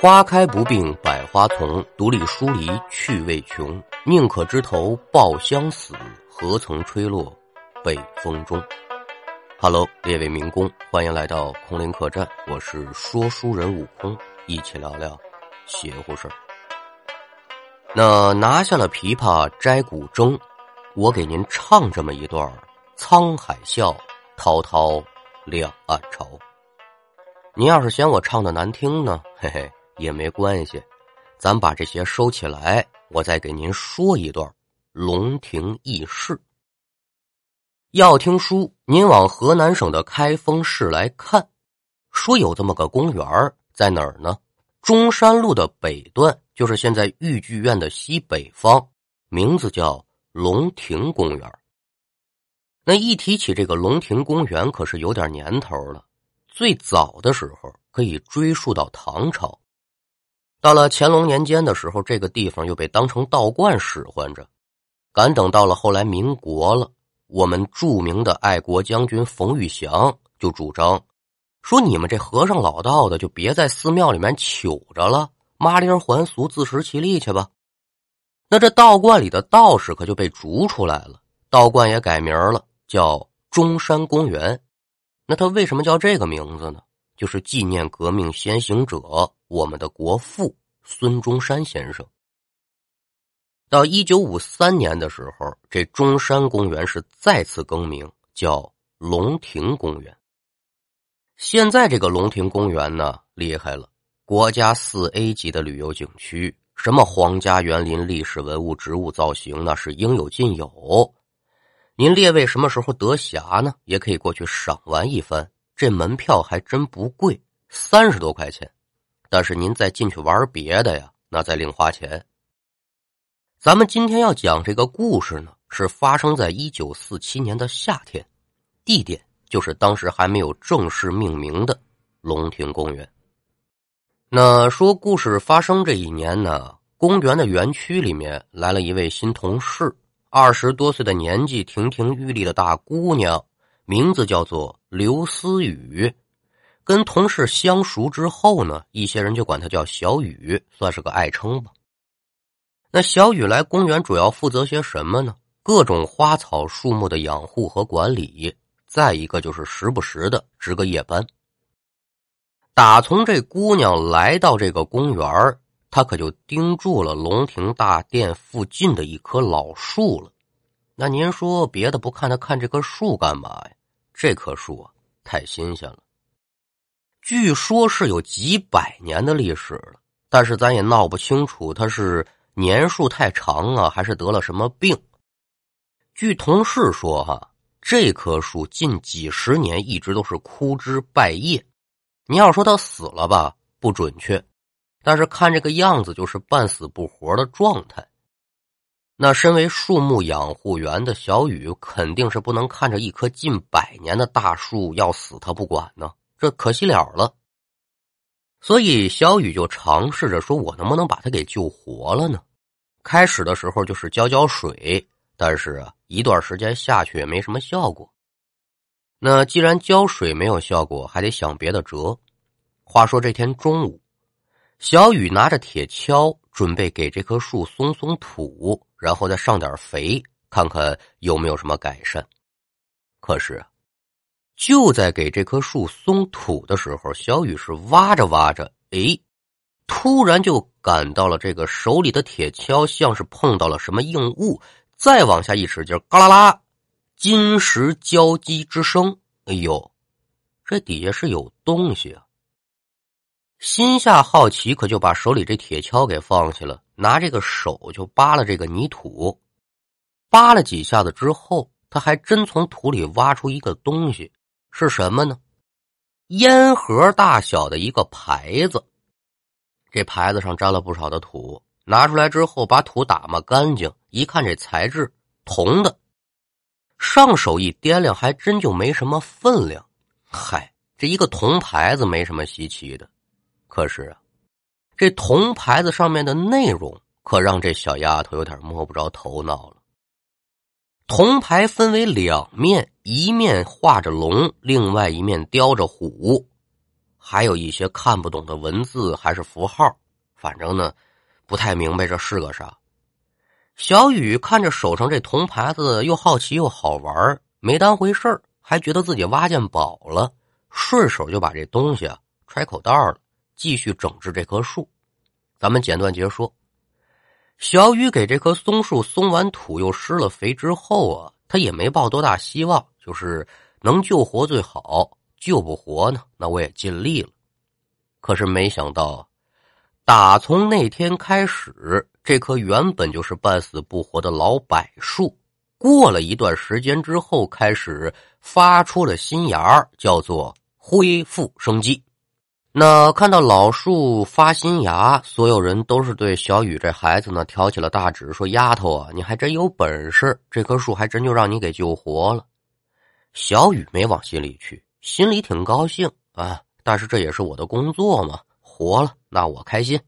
花开不并百花丛，独立疏离趣味穷。宁可枝头抱香死，何曾吹落北风中。Hello，列位民工，欢迎来到空灵客栈，我是说书人悟空，一起聊聊邪乎事儿那拿下了琵琶摘古筝，我给您唱这么一段：沧海笑，滔滔两岸潮。您要是嫌我唱的难听呢，嘿嘿。也没关系，咱把这些收起来，我再给您说一段龙庭轶事。要听书，您往河南省的开封市来看，说有这么个公园在哪儿呢？中山路的北段，就是现在豫剧院的西北方，名字叫龙庭公园。那一提起这个龙庭公园，可是有点年头了，最早的时候可以追溯到唐朝。到了乾隆年间的时候，这个地方又被当成道观使唤着。赶等到了后来民国了，我们著名的爱国将军冯玉祥就主张说：“你们这和尚老道的，就别在寺庙里面糗着了，麻溜还俗，自食其力去吧。”那这道观里的道士可就被逐出来了，道观也改名了，叫中山公园。那他为什么叫这个名字呢？就是纪念革命先行者。我们的国父孙中山先生，到一九五三年的时候，这中山公园是再次更名，叫龙亭公园。现在这个龙亭公园呢，厉害了，国家四 A 级的旅游景区，什么皇家园林、历史文物、植物造型，那是应有尽有。您列位什么时候得暇呢？也可以过去赏玩一番，这门票还真不贵，三十多块钱。但是您再进去玩别的呀，那再另花钱。咱们今天要讲这个故事呢，是发生在一九四七年的夏天，地点就是当时还没有正式命名的龙庭公园。那说故事发生这一年呢，公园的园区里面来了一位新同事，二十多岁的年纪，亭亭玉立的大姑娘，名字叫做刘思雨。跟同事相熟之后呢，一些人就管他叫小雨，算是个爱称吧。那小雨来公园主要负责些什么呢？各种花草树木的养护和管理，再一个就是时不时的值个夜班。打从这姑娘来到这个公园他可就盯住了龙庭大殿附近的一棵老树了。那您说别的不看，他看这棵树干嘛呀？这棵树啊，太新鲜了。据说是有几百年的历史了，但是咱也闹不清楚它是年数太长啊，还是得了什么病。据同事说，哈，这棵树近几十年一直都是枯枝败叶。你要说它死了吧，不准确，但是看这个样子就是半死不活的状态。那身为树木养护员的小雨，肯定是不能看着一棵近百年的大树要死，他不管呢。这可惜了了，所以小雨就尝试着说：“我能不能把它给救活了呢？”开始的时候就是浇浇水，但是啊，一段时间下去也没什么效果。那既然浇水没有效果，还得想别的辙。话说这天中午，小雨拿着铁锹准备给这棵树松松土，然后再上点肥，看看有没有什么改善。可是。就在给这棵树松土的时候，小雨是挖着挖着，哎，突然就感到了这个手里的铁锹像是碰到了什么硬物，再往下一使劲，嘎啦啦，金石交击之声。哎呦，这底下是有东西啊！心下好奇，可就把手里这铁锹给放下了，拿这个手就扒了这个泥土，扒了几下子之后，他还真从土里挖出一个东西。是什么呢？烟盒大小的一个牌子，这牌子上沾了不少的土。拿出来之后，把土打磨干净，一看这材质铜的，上手一掂量，还真就没什么分量。嗨，这一个铜牌子没什么稀奇的，可是啊，这铜牌子上面的内容可让这小丫头有点摸不着头脑了。铜牌分为两面，一面画着龙，另外一面雕着虎。还有一些看不懂的文字还是符号，反正呢，不太明白这是个啥。小雨看着手上这铜牌子，又好奇又好玩，没当回事，还觉得自己挖见宝了，顺手就把这东西啊揣口袋了，继续整治这棵树。咱们简短结说，小雨给这棵松树松完土，又施了肥之后啊，他也没抱多大希望，就是能救活最好，救不活呢，那我也尽力了。可是没想到，打从那天开始。这棵原本就是半死不活的老柏树，过了一段时间之后，开始发出了新芽叫做恢复生机。那看到老树发新芽，所有人都是对小雨这孩子呢挑起了大指，说：“丫头啊，你还真有本事，这棵树还真就让你给救活了。”小雨没往心里去，心里挺高兴啊，但是这也是我的工作嘛，活了那我开心。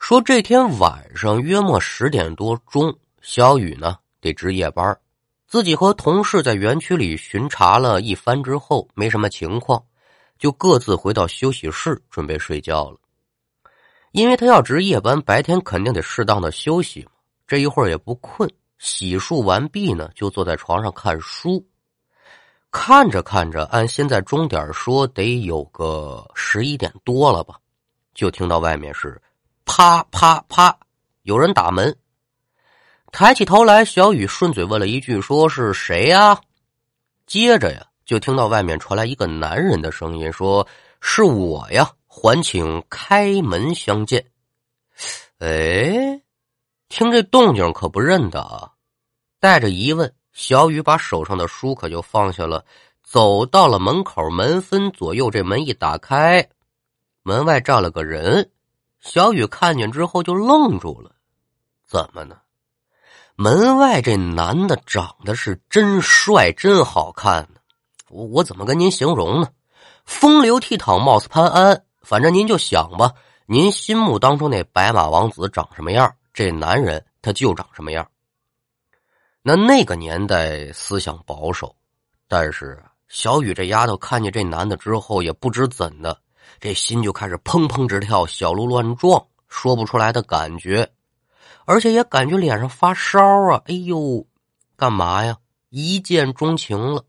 说这天晚上约莫十点多钟，小雨呢得值夜班，自己和同事在园区里巡查了一番之后，没什么情况，就各自回到休息室准备睡觉了。因为他要值夜班，白天肯定得适当的休息嘛。这一会儿也不困，洗漱完毕呢，就坐在床上看书。看着看着，按现在钟点说，得有个十一点多了吧，就听到外面是。啪啪啪！有人打门。抬起头来，小雨顺嘴问了一句：“说是谁呀？”接着呀，就听到外面传来一个男人的声音：“说是我呀，还请开门相见。”哎，听这动静可不认得啊！带着疑问，小雨把手上的书可就放下了，走到了门口，门分左右，这门一打开，门外站了个人。小雨看见之后就愣住了，怎么呢？门外这男的长得是真帅，真好看。我我怎么跟您形容呢？风流倜傥，貌似潘安。反正您就想吧，您心目当中那白马王子长什么样，这男人他就长什么样。那那个年代思想保守，但是小雨这丫头看见这男的之后，也不知怎的。这心就开始砰砰直跳，小鹿乱撞，说不出来的感觉，而且也感觉脸上发烧啊！哎呦，干嘛呀？一见钟情了。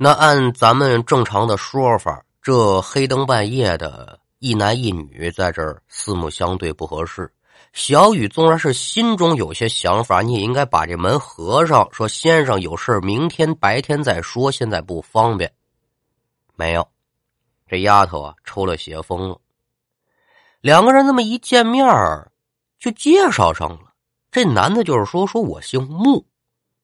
那按咱们正常的说法，这黑灯半夜的一男一女在这儿四目相对不合适。小雨纵然是心中有些想法，你也应该把这门合上，说先生有事明天白天再说，现在不方便。没有。这丫头啊，抽了邪风了。两个人这么一见面就介绍上了。这男的就是说，说我姓穆。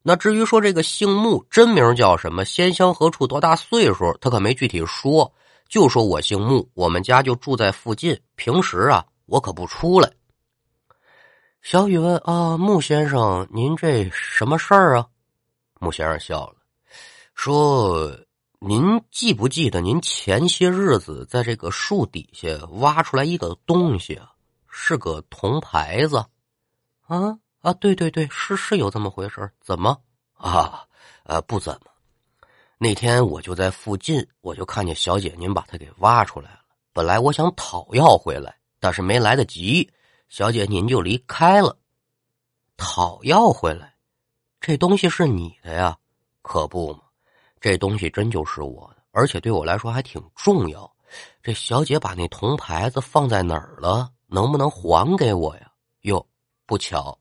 那至于说这个姓穆真名叫什么，先乡何处，多大岁数，他可没具体说，就说我姓穆，我们家就住在附近，平时啊，我可不出来。小雨问啊，穆先生，您这什么事儿啊？穆先生笑了，说。您记不记得您前些日子在这个树底下挖出来一个东西啊？是个铜牌子，啊啊，对对对，是是有这么回事怎么啊？呃，不怎么。那天我就在附近，我就看见小姐您把它给挖出来了。本来我想讨要回来，但是没来得及，小姐您就离开了。讨要回来，这东西是你的呀？可不嘛。这东西真就是我的，而且对我来说还挺重要。这小姐把那铜牌子放在哪儿了？能不能还给我呀？哟，不巧，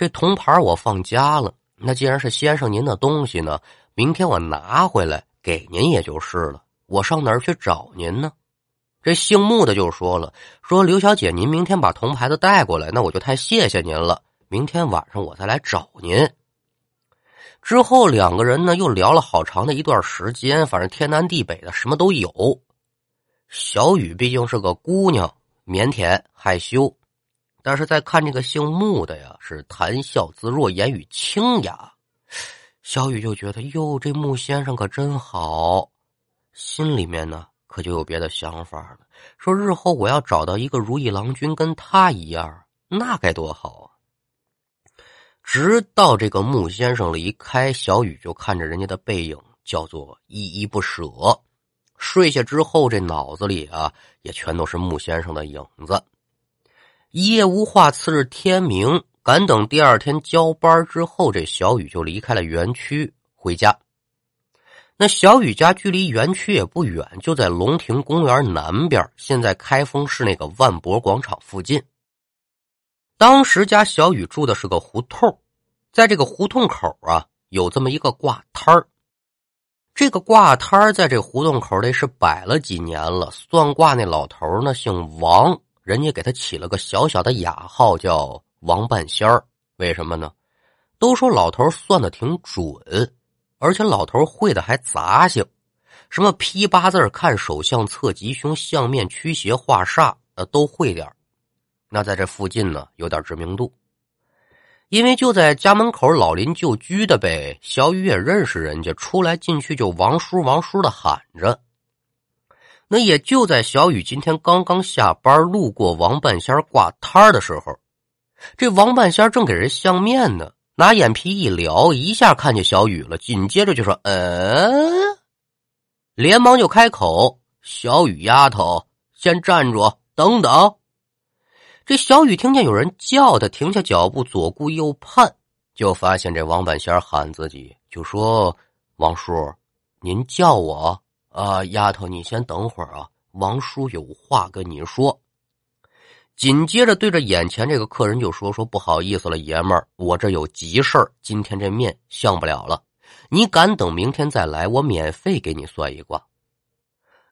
这铜牌我放家了。那既然是先生您的东西呢，明天我拿回来给您也就是了。我上哪儿去找您呢？这姓穆的就说了：“说刘小姐，您明天把铜牌子带过来，那我就太谢谢您了。明天晚上我再来找您。”之后两个人呢又聊了好长的一段时间，反正天南地北的什么都有。小雨毕竟是个姑娘，腼腆害羞，但是在看这个姓穆的呀，是谈笑自若，言语清雅。小雨就觉得哟，这穆先生可真好，心里面呢可就有别的想法了，说日后我要找到一个如意郎君跟他一样，那该多好啊！直到这个穆先生离开，小雨就看着人家的背影，叫做依依不舍。睡下之后，这脑子里啊也全都是穆先生的影子。一夜无话，次日天明，赶等第二天交班之后，这小雨就离开了园区回家。那小雨家距离园区也不远，就在龙亭公园南边，现在开封市那个万博广场附近。当时家小雨住的是个胡同，在这个胡同口啊，有这么一个挂摊儿。这个挂摊在这胡同口里是摆了几年了。算卦那老头呢姓王，人家给他起了个小小的雅号叫王半仙儿。为什么呢？都说老头算的挺准，而且老头会的还杂性，什么批八字、看手相、测吉凶、相面驱邪、化煞，呃，都会点那在这附近呢，有点知名度。因为就在家门口老邻旧居的呗，小雨也认识人家，出来进去就王叔王叔的喊着。那也就在小雨今天刚刚下班，路过王半仙挂摊的时候，这王半仙正给人相面呢，拿眼皮一撩，一下看见小雨了，紧接着就说：“嗯。”连忙就开口：“小雨丫头，先站住，等等。”这小雨听见有人叫他，停下脚步，左顾右盼，就发现这王半仙喊自己，就说：“王叔，您叫我啊，丫头，你先等会儿啊，王叔有话跟你说。”紧接着对着眼前这个客人就说：“说不好意思了，爷们儿，我这有急事儿，今天这面相不了了，你敢等明天再来，我免费给你算一卦。”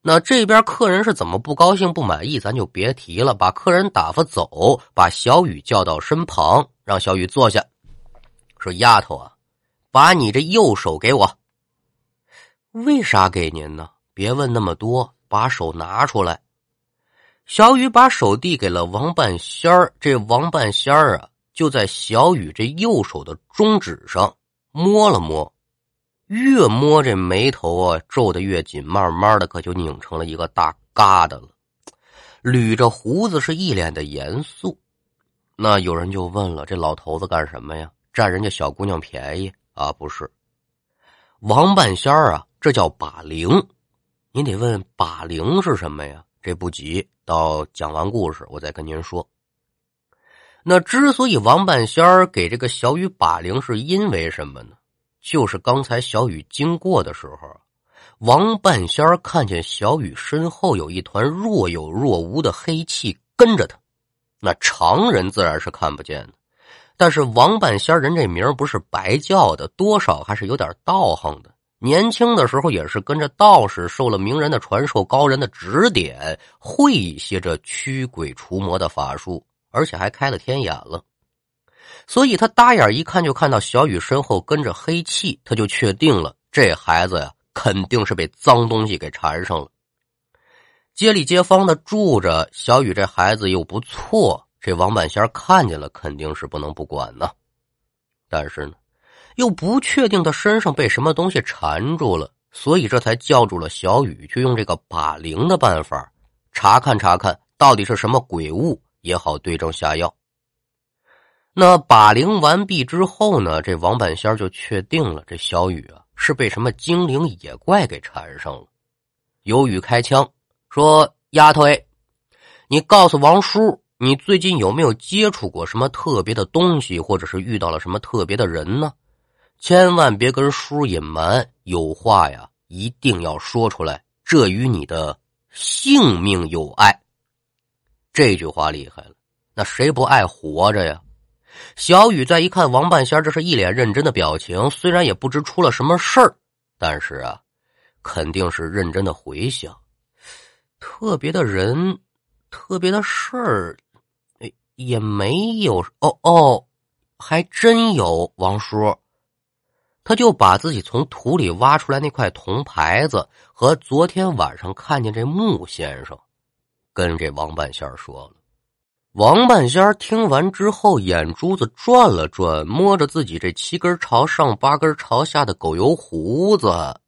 那这边客人是怎么不高兴、不满意，咱就别提了。把客人打发走，把小雨叫到身旁，让小雨坐下，说：“丫头啊，把你这右手给我。为啥给您呢？别问那么多，把手拿出来。”小雨把手递给了王半仙儿，这王半仙儿啊，就在小雨这右手的中指上摸了摸。越摸这眉头啊，皱得越紧，慢慢的可就拧成了一个大疙瘩了。捋着胡子，是一脸的严肃。那有人就问了：这老头子干什么呀？占人家小姑娘便宜啊？不是，王半仙儿啊，这叫把灵。您得问把灵是什么呀？这不急，到讲完故事我再跟您说。那之所以王半仙儿给这个小雨把灵，是因为什么呢？就是刚才小雨经过的时候，王半仙看见小雨身后有一团若有若无的黑气跟着他，那常人自然是看不见的，但是王半仙人这名不是白叫的，多少还是有点道行的。年轻的时候也是跟着道士，受了名人的传授，高人的指点，会一些这驱鬼除魔的法术，而且还开了天眼了。所以他搭眼一看，就看到小雨身后跟着黑气，他就确定了这孩子呀，肯定是被脏东西给缠上了。街里街坊的住着，小雨这孩子又不错，这王半仙看见了，肯定是不能不管呢。但是呢，又不确定他身上被什么东西缠住了，所以这才叫住了小雨，去用这个把灵的办法查看查看，到底是什么鬼物，也好对症下药。那把灵完毕之后呢？这王半仙就确定了，这小雨啊是被什么精灵野怪给缠上了。有雨开枪说：“丫头哎，你告诉王叔，你最近有没有接触过什么特别的东西，或者是遇到了什么特别的人呢？千万别跟叔隐瞒，有话呀一定要说出来，这与你的性命有碍。”这句话厉害了，那谁不爱活着呀？小雨再一看王半仙，这是一脸认真的表情。虽然也不知出了什么事儿，但是啊，肯定是认真的回想。特别的人，特别的事儿，哎，也没有。哦哦，还真有。王叔，他就把自己从土里挖出来那块铜牌子和昨天晚上看见这穆先生，跟这王半仙说了。王半仙听完之后，眼珠子转了转，摸着自己这七根朝上、八根朝下的狗油胡子，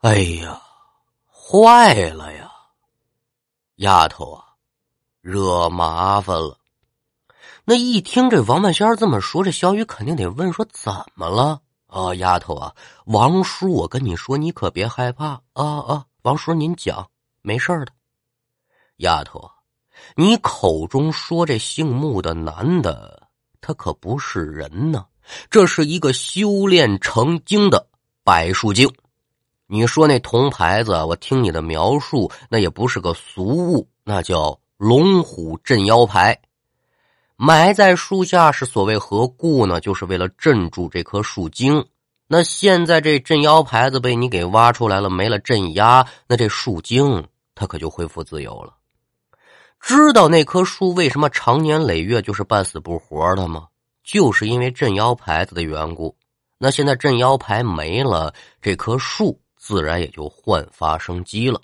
哎呀，坏了呀！丫头啊，惹麻烦了。那一听这王半仙这么说，这小雨肯定得问说怎么了啊，丫头啊，王叔，我跟你说，你可别害怕啊啊！王叔，您讲，没事的。丫头，你口中说这姓穆的男的，他可不是人呢，这是一个修炼成精的百术精。你说那铜牌子，我听你的描述，那也不是个俗物，那叫龙虎镇妖牌。埋在树下是所谓何故呢？就是为了镇住这棵树精。那现在这镇妖牌子被你给挖出来了，没了镇压，那这树精它可就恢复自由了。知道那棵树为什么长年累月就是半死不活的吗？就是因为镇妖牌子的缘故。那现在镇妖牌没了，这棵树自然也就焕发生机了。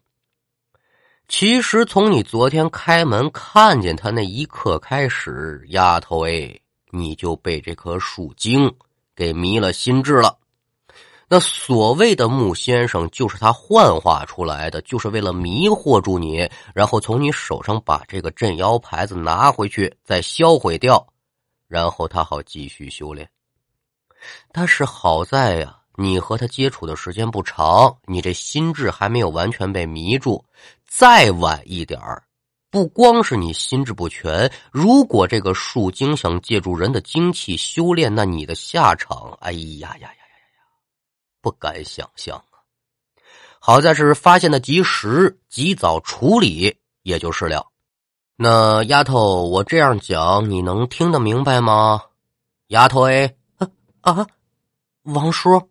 其实从你昨天开门看见他那一刻开始，丫头哎，你就被这棵树精给迷了心智了。那所谓的木先生，就是他幻化出来的，就是为了迷惑住你，然后从你手上把这个镇妖牌子拿回去，再销毁掉，然后他好继续修炼。但是好在呀。你和他接触的时间不长，你这心智还没有完全被迷住。再晚一点儿不光是你心智不全，如果这个树精想借助人的精气修炼，那你的下场，哎呀呀呀呀呀呀，不敢想象啊！好在是发现的及时，及早处理，也就是了。那丫头，我这样讲，你能听得明白吗？丫头哎，啊，王叔。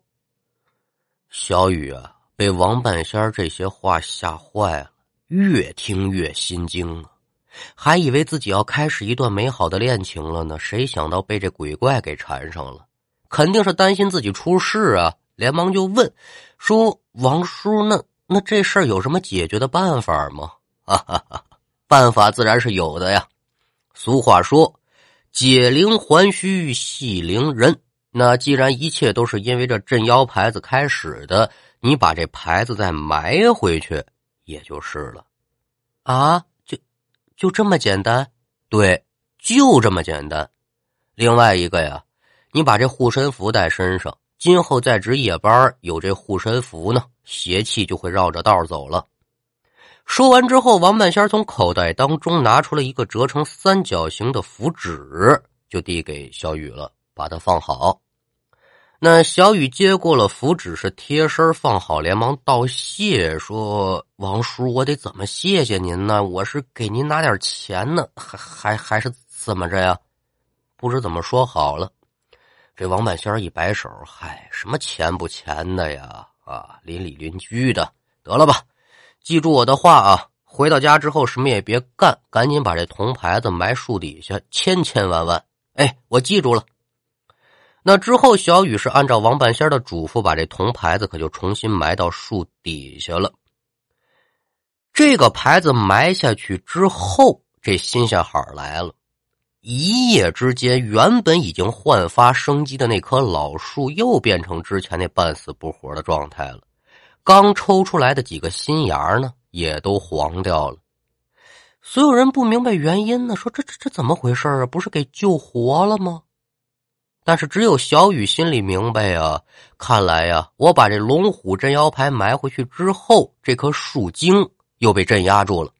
小雨啊，被王半仙这些话吓坏了，越听越心惊啊，还以为自己要开始一段美好的恋情了呢，谁想到被这鬼怪给缠上了，肯定是担心自己出事啊，连忙就问说：“王叔，那那这事儿有什么解决的办法吗？” 哈哈哈，办法自然是有的呀。俗话说：“解铃还须系铃人。”那既然一切都是因为这镇妖牌子开始的，你把这牌子再埋回去，也就是了。啊，就就这么简单？对，就这么简单。另外一个呀，你把这护身符带身上，今后在值夜班，有这护身符呢，邪气就会绕着道走了。说完之后，王半仙从口袋当中拿出了一个折成三角形的符纸，就递给小雨了。把它放好。那小雨接过了符纸，是贴身放好，连忙道谢说：“王叔，我得怎么谢谢您呢？我是给您拿点钱呢，还还还是怎么着呀？不知怎么说好了。”这王半仙一摆手：“嗨，什么钱不钱的呀？啊，邻里邻居的，得了吧。记住我的话啊，回到家之后什么也别干，赶紧把这铜牌子埋树底下，千千万万。哎，我记住了。”那之后，小雨是按照王半仙的嘱咐，把这铜牌子可就重新埋到树底下了。这个牌子埋下去之后，这新鲜好来了。一夜之间，原本已经焕发生机的那棵老树，又变成之前那半死不活的状态了。刚抽出来的几个新芽呢，也都黄掉了。所有人不明白原因呢，说这这这怎么回事啊？不是给救活了吗？但是只有小雨心里明白啊！看来呀，我把这龙虎镇妖牌埋回去之后，这棵树精又被镇压住了。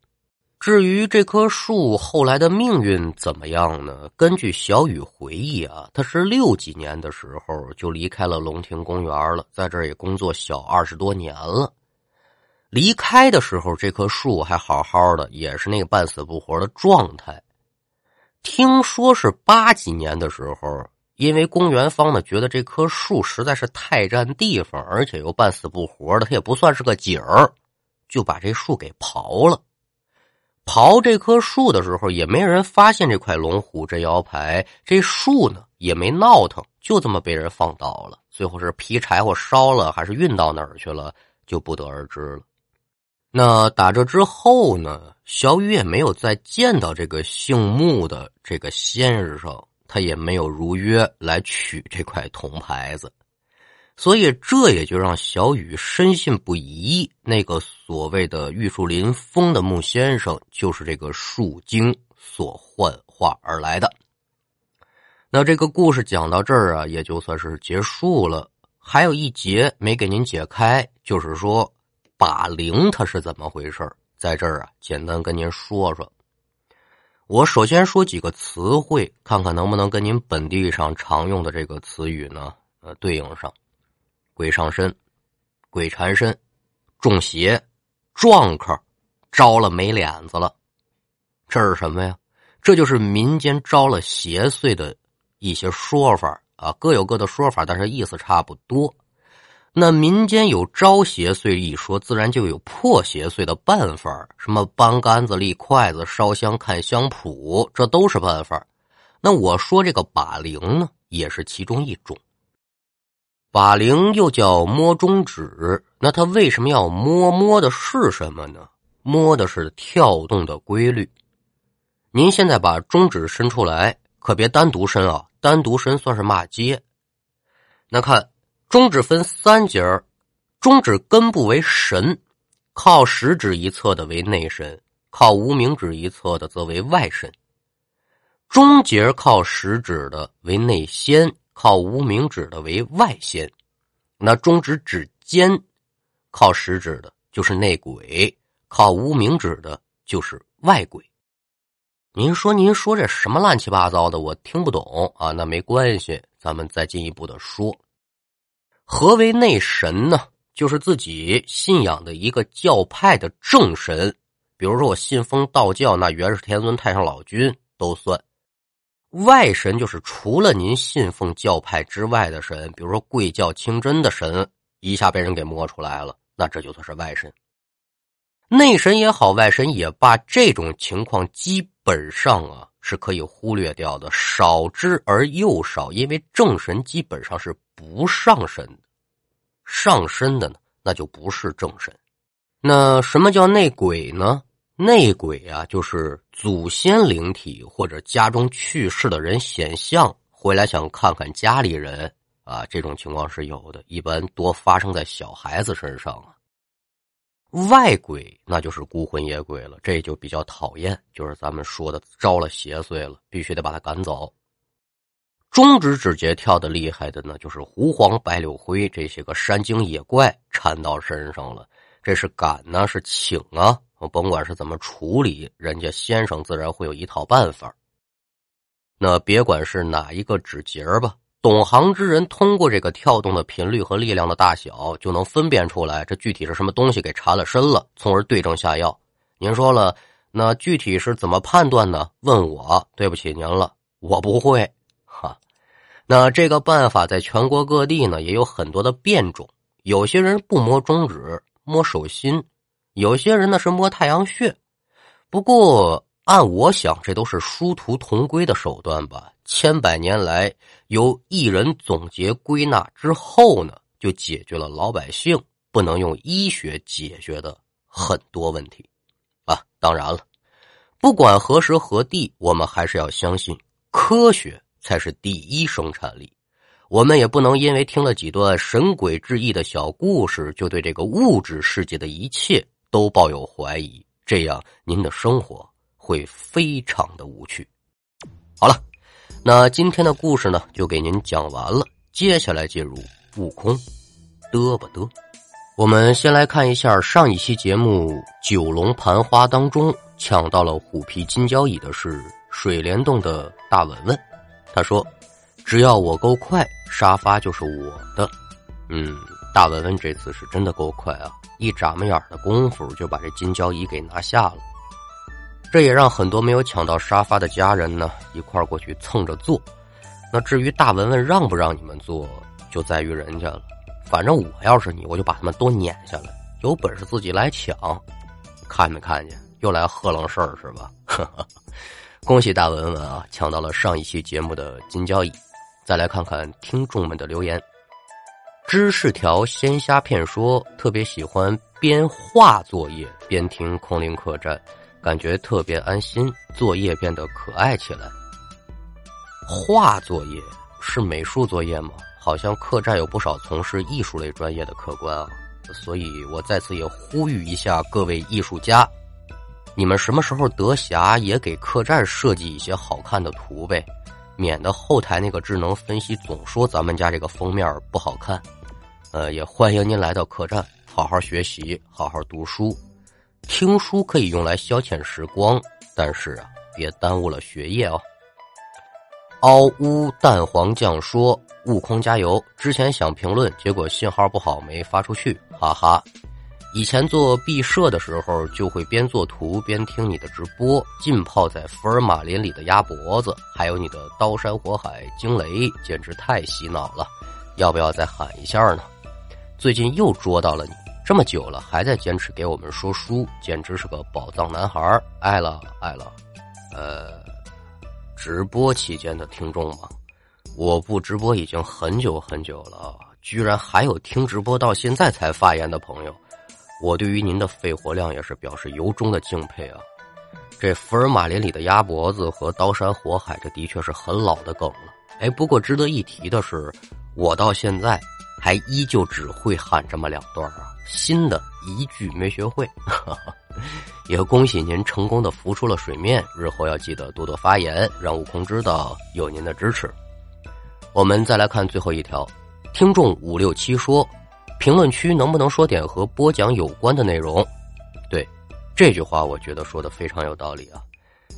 至于这棵树后来的命运怎么样呢？根据小雨回忆啊，他是六几年的时候就离开了龙庭公园了，在这儿也工作小二十多年了。离开的时候，这棵树还好好的，也是那个半死不活的状态。听说是八几年的时候。因为公园方呢觉得这棵树实在是太占地方，而且又半死不活的，它也不算是个景儿，就把这树给刨了。刨这棵树的时候，也没人发现这块龙虎镇妖牌，这树呢也没闹腾，就这么被人放倒了。最后是劈柴火烧了，还是运到哪儿去了，就不得而知了。那打这之后呢，小雨也没有再见到这个姓穆的这个先生。他也没有如约来取这块铜牌子，所以这也就让小雨深信不疑，那个所谓的玉树临风的木先生就是这个树精所幻化而来的。那这个故事讲到这儿啊，也就算是结束了。还有一节没给您解开，就是说把铃它是怎么回事在这儿啊，简单跟您说说。我首先说几个词汇，看看能不能跟您本地上常用的这个词语呢，呃，对应上。鬼上身、鬼缠身、中邪、撞客、招了没脸子了，这是什么呀？这就是民间招了邪祟的一些说法啊，各有各的说法，但是意思差不多。那民间有招邪祟一说，自然就有破邪祟的办法，什么搬杆子、立筷子、烧香、看香谱，这都是办法。那我说这个把铃呢，也是其中一种。把铃又叫摸中指，那它为什么要摸？摸的是什么呢？摸的是跳动的规律。您现在把中指伸出来，可别单独伸啊，单独伸算是骂街。那看中指分三节中指根部为神，靠食指一侧的为内神，靠无名指一侧的则为外神。中节靠食指的为内仙。靠无名指的为外仙，那中指指尖靠食指的就是内鬼，靠无名指的就是外鬼。您说您说这什么乱七八糟的，我听不懂啊。那没关系，咱们再进一步的说，何为内神呢？就是自己信仰的一个教派的正神，比如说我信奉道教，那元始天尊、太上老君都算。外神就是除了您信奉教派之外的神，比如说贵教清真的神，一下被人给摸出来了，那这就算是外神。内神也好，外神也罢，这种情况基本上啊是可以忽略掉的，少之而又少，因为正神基本上是不上身的，上身的呢那就不是正神。那什么叫内鬼呢？内鬼啊，就是祖先灵体或者家中去世的人显像回来，想看看家里人啊，这种情况是有的，一般多发生在小孩子身上啊。外鬼那就是孤魂野鬼了，这就比较讨厌，就是咱们说的招了邪祟了，必须得把他赶走。中指指节跳的厉害的呢，就是狐黄白柳灰这些个山精野怪缠到身上了，这是赶呢，是请啊。甭管是怎么处理，人家先生自然会有一套办法。那别管是哪一个指节吧，懂行之人通过这个跳动的频率和力量的大小，就能分辨出来这具体是什么东西给缠了身了，从而对症下药。您说了，那具体是怎么判断呢？问我，对不起您了，我不会。哈，那这个办法在全国各地呢也有很多的变种，有些人不摸中指，摸手心。有些人呢是摸太阳穴，不过按我想，这都是殊途同归的手段吧。千百年来，由一人总结归纳之后呢，就解决了老百姓不能用医学解决的很多问题啊。当然了，不管何时何地，我们还是要相信科学才是第一生产力。我们也不能因为听了几段神鬼之异的小故事，就对这个物质世界的一切。都抱有怀疑，这样您的生活会非常的无趣。好了，那今天的故事呢，就给您讲完了。接下来进入悟空，嘚不嘚？我们先来看一下上一期节目《九龙盘花》当中抢到了虎皮金交椅的是水帘洞的大文文。他说：“只要我够快，沙发就是我的。”嗯。大文文这次是真的够快啊！一眨巴眼的功夫就把这金交椅给拿下了，这也让很多没有抢到沙发的家人呢一块过去蹭着坐。那至于大文文让不让你们坐，就在于人家了。反正我要是你，我就把他们都撵下来，有本事自己来抢。看没看见？又来喝冷事儿是吧？恭喜大文文啊，抢到了上一期节目的金交椅。再来看看听众们的留言。知是条鲜虾片说特别喜欢边画作业边听空灵客栈，感觉特别安心，作业变得可爱起来。画作业是美术作业吗？好像客栈有不少从事艺术类专业的客官啊，所以我在此也呼吁一下各位艺术家，你们什么时候得暇也给客栈设计一些好看的图呗，免得后台那个智能分析总说咱们家这个封面不好看。呃，也欢迎您来到客栈，好好学习，好好读书。听书可以用来消遣时光，但是啊，别耽误了学业哦。凹乌蛋黄酱说：“悟空加油！之前想评论，结果信号不好，没发出去，哈哈。以前做毕设的时候，就会边做图边听你的直播，浸泡在福尔马林里的鸭脖子，还有你的刀山火海惊雷，简直太洗脑了。要不要再喊一下呢？最近又捉到了你。”这么久了，还在坚持给我们说书，简直是个宝藏男孩爱了爱了，呃，直播期间的听众嘛，我不直播已经很久很久了，居然还有听直播到现在才发言的朋友，我对于您的肺活量也是表示由衷的敬佩啊！这福尔马林里的鸭脖子和刀山火海，这的确是很老的梗了。哎，不过值得一提的是，我到现在还依旧只会喊这么两段啊。新的一句没学会，也恭喜您成功的浮出了水面。日后要记得多多发言，让悟空知道有您的支持。我们再来看最后一条，听众五六七说，评论区能不能说点和播讲有关的内容？对，这句话我觉得说的非常有道理啊。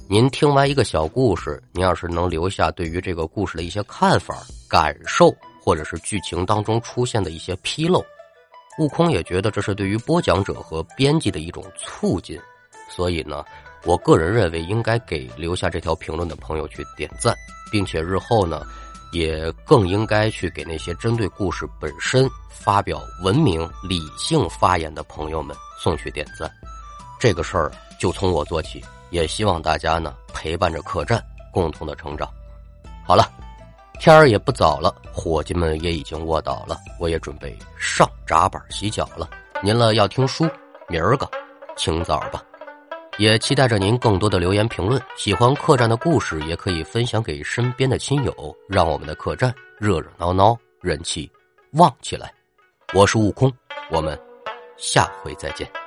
您听完一个小故事，您要是能留下对于这个故事的一些看法、感受，或者是剧情当中出现的一些纰漏。悟空也觉得这是对于播讲者和编辑的一种促进，所以呢，我个人认为应该给留下这条评论的朋友去点赞，并且日后呢，也更应该去给那些针对故事本身发表文明理性发言的朋友们送去点赞。这个事儿就从我做起，也希望大家呢陪伴着客栈共同的成长。好了。天儿也不早了，伙计们也已经卧倒了，我也准备上闸板洗脚了。您了要听书，明儿个清早吧。也期待着您更多的留言评论。喜欢客栈的故事，也可以分享给身边的亲友，让我们的客栈热热闹闹，人气旺起来。我是悟空，我们下回再见。